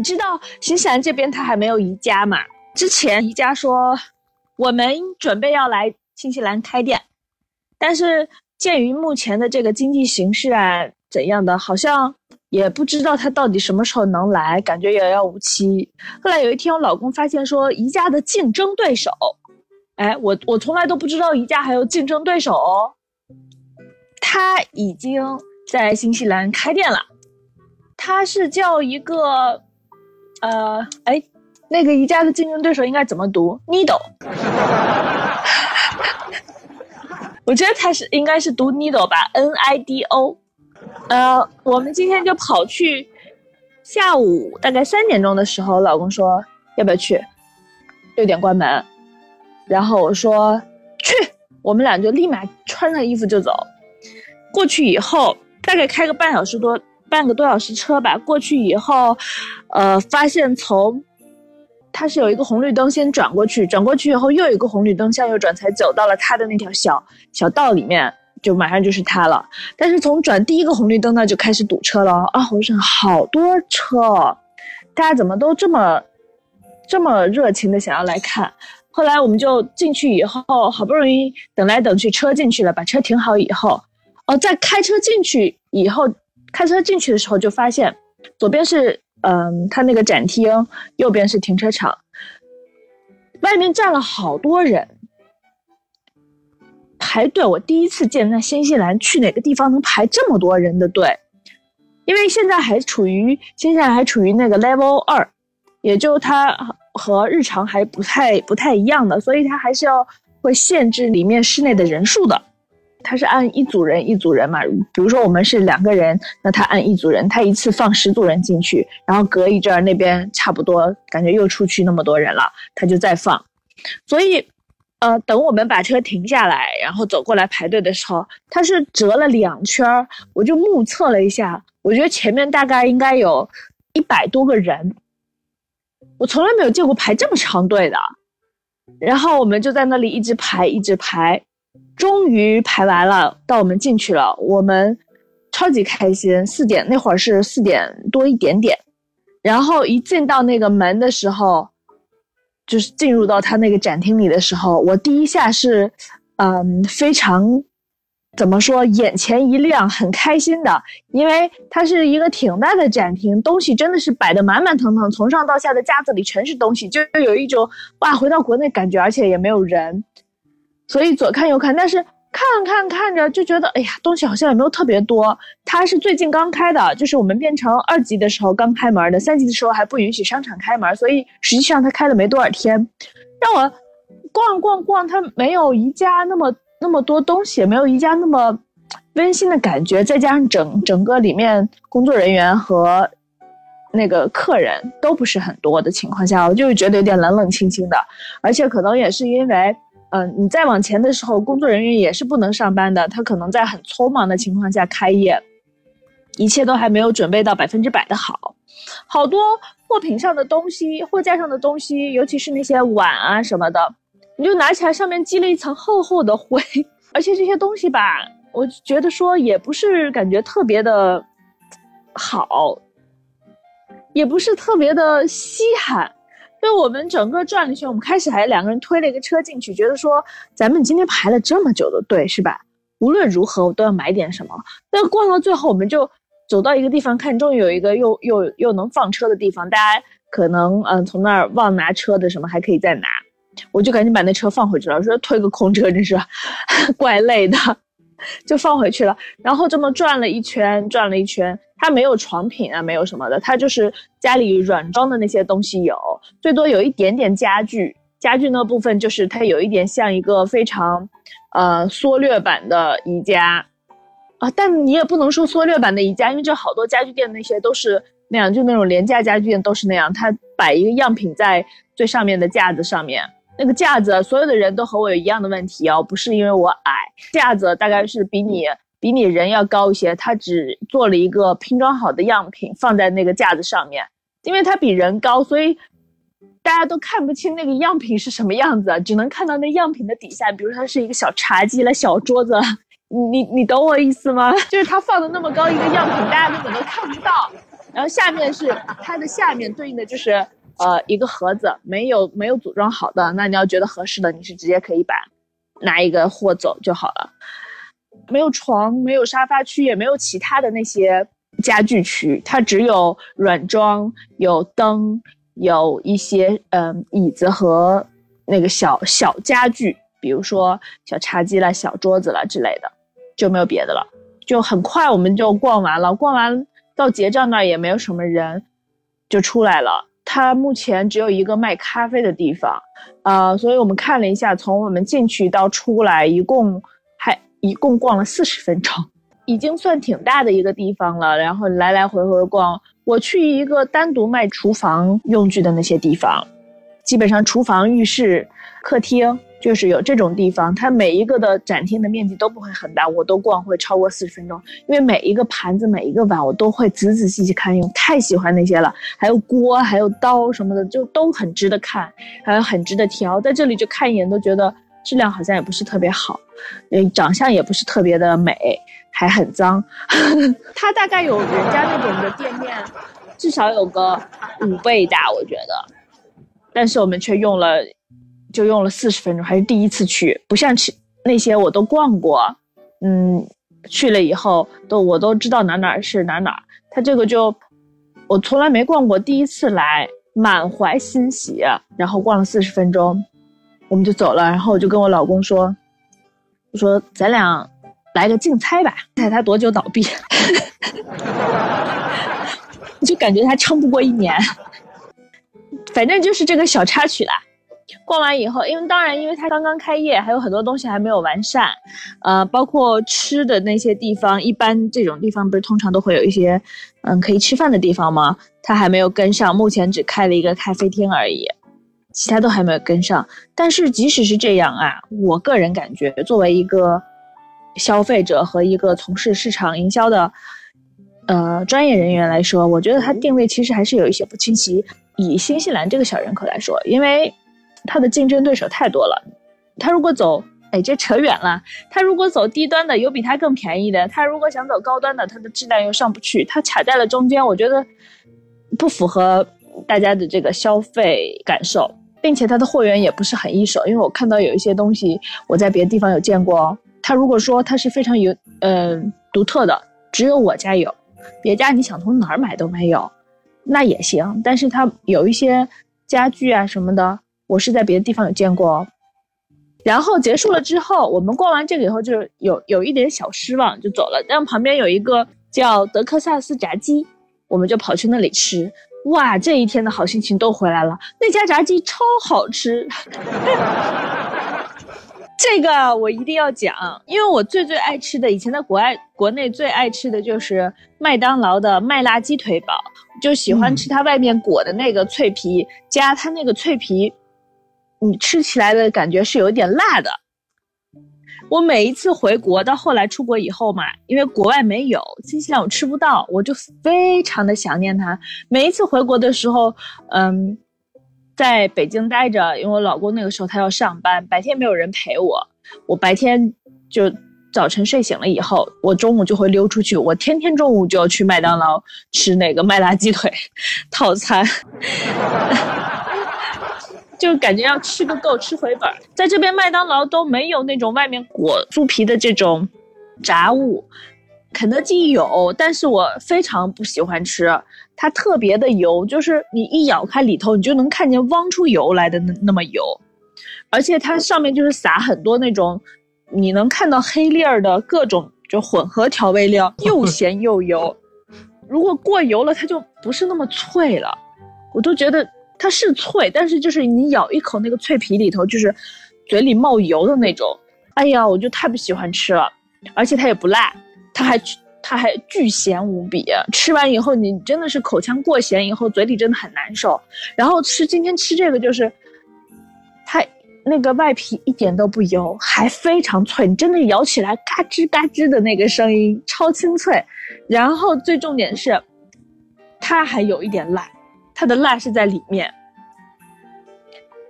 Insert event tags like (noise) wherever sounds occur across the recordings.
你知道新西兰这边它还没有宜家嘛？之前宜家说我们准备要来新西兰开店，但是鉴于目前的这个经济形势啊怎样的，好像也不知道他到底什么时候能来，感觉遥遥无期。后来有一天，我老公发现说宜家的竞争对手，哎，我我从来都不知道宜家还有竞争对手哦，他已经在新西兰开店了，他是叫一个。呃，哎，那个宜家的竞争对手应该怎么读？Needle，(laughs) 我觉得他是应该是读 Needle 吧，N I D O。呃，我们今天就跑去，下午大概三点钟的时候，老公说要不要去？六点关门，然后我说去，我们俩就立马穿上衣服就走。过去以后，大概开个半小时多。半个多小时车吧，过去以后，呃，发现从它是有一个红绿灯，先转过去，转过去以后又有一个红绿灯向右转，才走到了它的那条小小道里面，就马上就是它了。但是从转第一个红绿灯呢，就开始堵车了啊！我说好多车，大家怎么都这么这么热情的想要来看？后来我们就进去以后，好不容易等来等去，车进去了，把车停好以后，哦，在开车进去以后。开车进去的时候，就发现左边是嗯，他那个展厅，右边是停车场，外面站了好多人排队。我第一次见在新西兰去哪个地方能排这么多人的队，因为现在还处于新西兰还处于那个 Level 二，也就它和日常还不太不太一样的，所以它还是要会限制里面室内的人数的。他是按一组人一组人嘛，比如说我们是两个人，那他按一组人，他一次放十组人进去，然后隔一阵儿那边差不多感觉又出去那么多人了，他就再放。所以，呃，等我们把车停下来，然后走过来排队的时候，他是折了两圈儿，我就目测了一下，我觉得前面大概应该有一百多个人，我从来没有见过排这么长队的。然后我们就在那里一直排，一直排。终于排完了，到我们进去了，我们超级开心。四点那会儿是四点多一点点，然后一进到那个门的时候，就是进入到他那个展厅里的时候，我第一下是，嗯，非常怎么说，眼前一亮，很开心的，因为它是一个挺大的展厅，东西真的是摆的满满腾腾，从上到下的架子里全是东西，就有一种哇，回到国内感觉，而且也没有人。所以左看右看，但是看看看着就觉得，哎呀，东西好像也没有特别多。它是最近刚开的，就是我们变成二级的时候刚开门的，三级的时候还不允许商场开门，所以实际上它开了没多少天。让我逛逛逛，它没有宜家那么那么多东西，没有宜家那么温馨的感觉。再加上整整个里面工作人员和那个客人都不是很多的情况下，我就是觉得有点冷冷清清的，而且可能也是因为。嗯，你再往前的时候，工作人员也是不能上班的。他可能在很匆忙的情况下开业，一切都还没有准备到百分之百的好。好多货品上的东西，货架上的东西，尤其是那些碗啊什么的，你就拿起来，上面积了一层厚厚的灰。(laughs) 而且这些东西吧，我觉得说也不是感觉特别的好，也不是特别的稀罕。就我们整个转了一圈，我们开始还两个人推了一个车进去，觉得说咱们今天排了这么久的队，是吧？无论如何我都要买点什么。但逛到最后，我们就走到一个地方，看终于有一个又又又能放车的地方，大家可能嗯从那儿忘拿车的什么还可以再拿，我就赶紧把那车放回去了，说推个空车真是 (laughs) 怪累的，(laughs) 就放回去了。然后这么转了一圈，转了一圈。它没有床品啊，没有什么的，它就是家里软装的那些东西有，最多有一点点家具。家具那部分就是它有一点像一个非常，呃，缩略版的宜家，啊，但你也不能说缩略版的宜家，因为这好多家具店那些都是那样，就那种廉价家具店都是那样，它摆一个样品在最上面的架子上面，那个架子所有的人都和我有一样的问题哦，不是因为我矮，架子大概是比你。比你人要高一些，他只做了一个拼装好的样品放在那个架子上面，因为他比人高，所以大家都看不清那个样品是什么样子，只能看到那样品的底下，比如它是一个小茶几了、小桌子，你你懂我意思吗？(laughs) 就是他放的那么高一个样品，大家根本都看不到。然后下面是它的下面对应的就是呃一个盒子，没有没有组装好的，那你要觉得合适的，你是直接可以把拿一个货走就好了。没有床，没有沙发区，也没有其他的那些家具区，它只有软装，有灯，有一些嗯椅子和那个小小家具，比如说小茶几啦、小桌子啦之类的，就没有别的了。就很快我们就逛完了，逛完到结账那儿也没有什么人，就出来了。它目前只有一个卖咖啡的地方，啊，所以我们看了一下，从我们进去到出来一共还一共逛了四十分钟，已经算挺大的一个地方了。然后来来回回逛，我去一个单独卖厨房用具的那些地方，基本上厨房、浴室、客厅。就是有这种地方，它每一个的展厅的面积都不会很大，我都逛会超过四十分钟，因为每一个盘子、每一个碗我都会仔仔细细看用，太喜欢那些了。还有锅、还有刀什么的，就都很值得看，还有很值得挑。在这里就看一眼都觉得质量好像也不是特别好，嗯，长相也不是特别的美，还很脏。(laughs) 它大概有人家那种的店面，至少有个五倍大，我觉得，但是我们却用了。就用了四十分钟，还是第一次去，不像去那些我都逛过，嗯，去了以后都我都知道哪哪是哪哪。他这个就我从来没逛过，第一次来，满怀欣喜，然后逛了四十分钟，我们就走了。然后我就跟我老公说：“我说咱俩来个竞猜吧，猜他多久倒闭。(laughs) ”就感觉他撑不过一年，反正就是这个小插曲啦。逛完以后，因为当然，因为它刚刚开业，还有很多东西还没有完善，呃，包括吃的那些地方，一般这种地方不是通常都会有一些，嗯，可以吃饭的地方吗？它还没有跟上，目前只开了一个咖啡厅而已，其他都还没有跟上。但是即使是这样啊，我个人感觉，作为一个消费者和一个从事市场营销的，呃，专业人员来说，我觉得它定位其实还是有一些不清晰。以新西兰这个小人口来说，因为它的竞争对手太多了，他如果走，哎，这扯远了。他如果走低端的，有比他更便宜的；他如果想走高端的，它的质量又上不去，他卡在了中间，我觉得不符合大家的这个消费感受，并且它的货源也不是很一手，因为我看到有一些东西我在别的地方有见过，他如果说它是非常有，嗯，独特的，只有我家有，别家你想从哪儿买都没有，那也行。但是它有一些家具啊什么的。我是在别的地方有见过哦，然后结束了之后，我们逛完这个以后，就有有一点小失望，就走了。但旁边有一个叫德克萨斯炸鸡，我们就跑去那里吃。哇，这一天的好心情都回来了。那家炸鸡超好吃，(laughs) 这个我一定要讲，因为我最最爱吃的，以前在国外国内最爱吃的就是麦当劳的麦辣鸡腿堡，就喜欢吃它外面裹的那个脆皮，加它那个脆皮。你吃起来的感觉是有点辣的。我每一次回国，到后来出国以后嘛，因为国外没有新西兰，我吃不到，我就非常的想念它。每一次回国的时候，嗯，在北京待着，因为我老公那个时候他要上班，白天没有人陪我，我白天就早晨睡醒了以后，我中午就会溜出去，我天天中午就要去麦当劳吃那个麦辣鸡腿 (laughs) 套餐。就感觉要吃个够，吃回本。在这边麦当劳都没有那种外面裹酥皮的这种炸物，肯德基有，但是我非常不喜欢吃，它特别的油，就是你一咬开里头，你就能看见汪出油来的那那么油，而且它上面就是撒很多那种你能看到黑粒儿的各种就混合调味料，又咸又油。如果过油了，它就不是那么脆了，我都觉得。它是脆，但是就是你咬一口那个脆皮里头，就是嘴里冒油的那种。哎呀，我就太不喜欢吃了，而且它也不辣，它还它还巨咸无比。吃完以后，你真的是口腔过咸，以后嘴里真的很难受。然后吃今天吃这个就是，它那个外皮一点都不油，还非常脆，你真的咬起来嘎吱嘎吱的那个声音超清脆。然后最重点是，它还有一点辣。它的辣是在里面，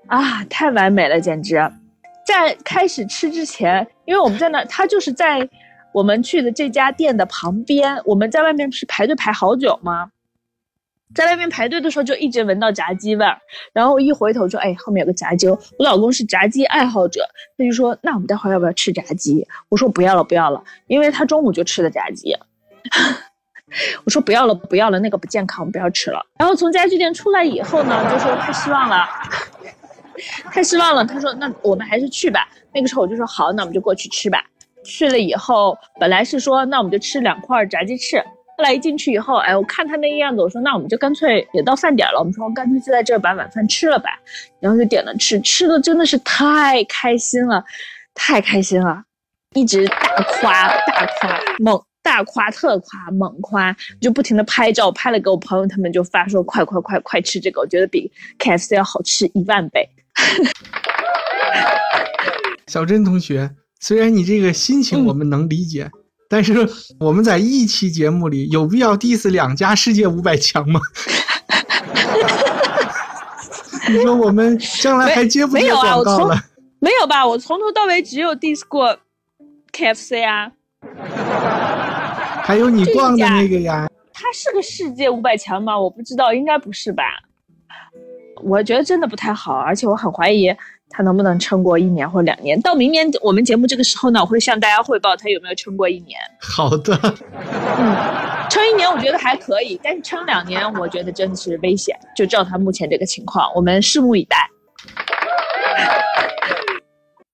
啊，太完美了，简直！在开始吃之前，因为我们在那，它就是在我们去的这家店的旁边，我们在外面不是排队排好久吗？在外面排队的时候就一直闻到炸鸡味，然后一回头说，哎，后面有个炸鸡。我老公是炸鸡爱好者，他就说，那我们待会儿要不要吃炸鸡？我说不要了，不要了，因为他中午就吃的炸鸡。我说不要了，不要了，那个不健康，不要吃了。然后从家具店出来以后呢，就说太失望了，太失望了。他说那我们还是去吧。那个时候我就说好，那我们就过去吃吧。去了以后，本来是说那我们就吃两块炸鸡翅。后来一进去以后，哎，我看他那个样子，我说那我们就干脆也到饭点了，我们说干脆就在这儿把晚饭吃了吧。然后就点了吃，吃的真的是太开心了，太开心了，一直大夸大夸猛大夸特夸猛夸，就不停的拍照，拍了给我朋友他们就发说快快快快吃这个，我觉得比 K F C 要好吃一万倍。(laughs) 小珍同学，虽然你这个心情我们能理解。但是我们在一期节目里有必要 diss 两家世界五百强吗？(laughs) 你说我们将来还接不接广告了？没有吧？我从头到尾只有 diss 过 KFC 啊。还有你逛的那个呀？它是个世界五百强吗？我不知道，应该不是吧？我觉得真的不太好，而且我很怀疑。他能不能撑过一年或两年？到明年我们节目这个时候呢，我会向大家汇报他有没有撑过一年。好的，嗯，撑一年我觉得还可以，但是撑两年我觉得真的是危险。就照他目前这个情况，我们拭目以待。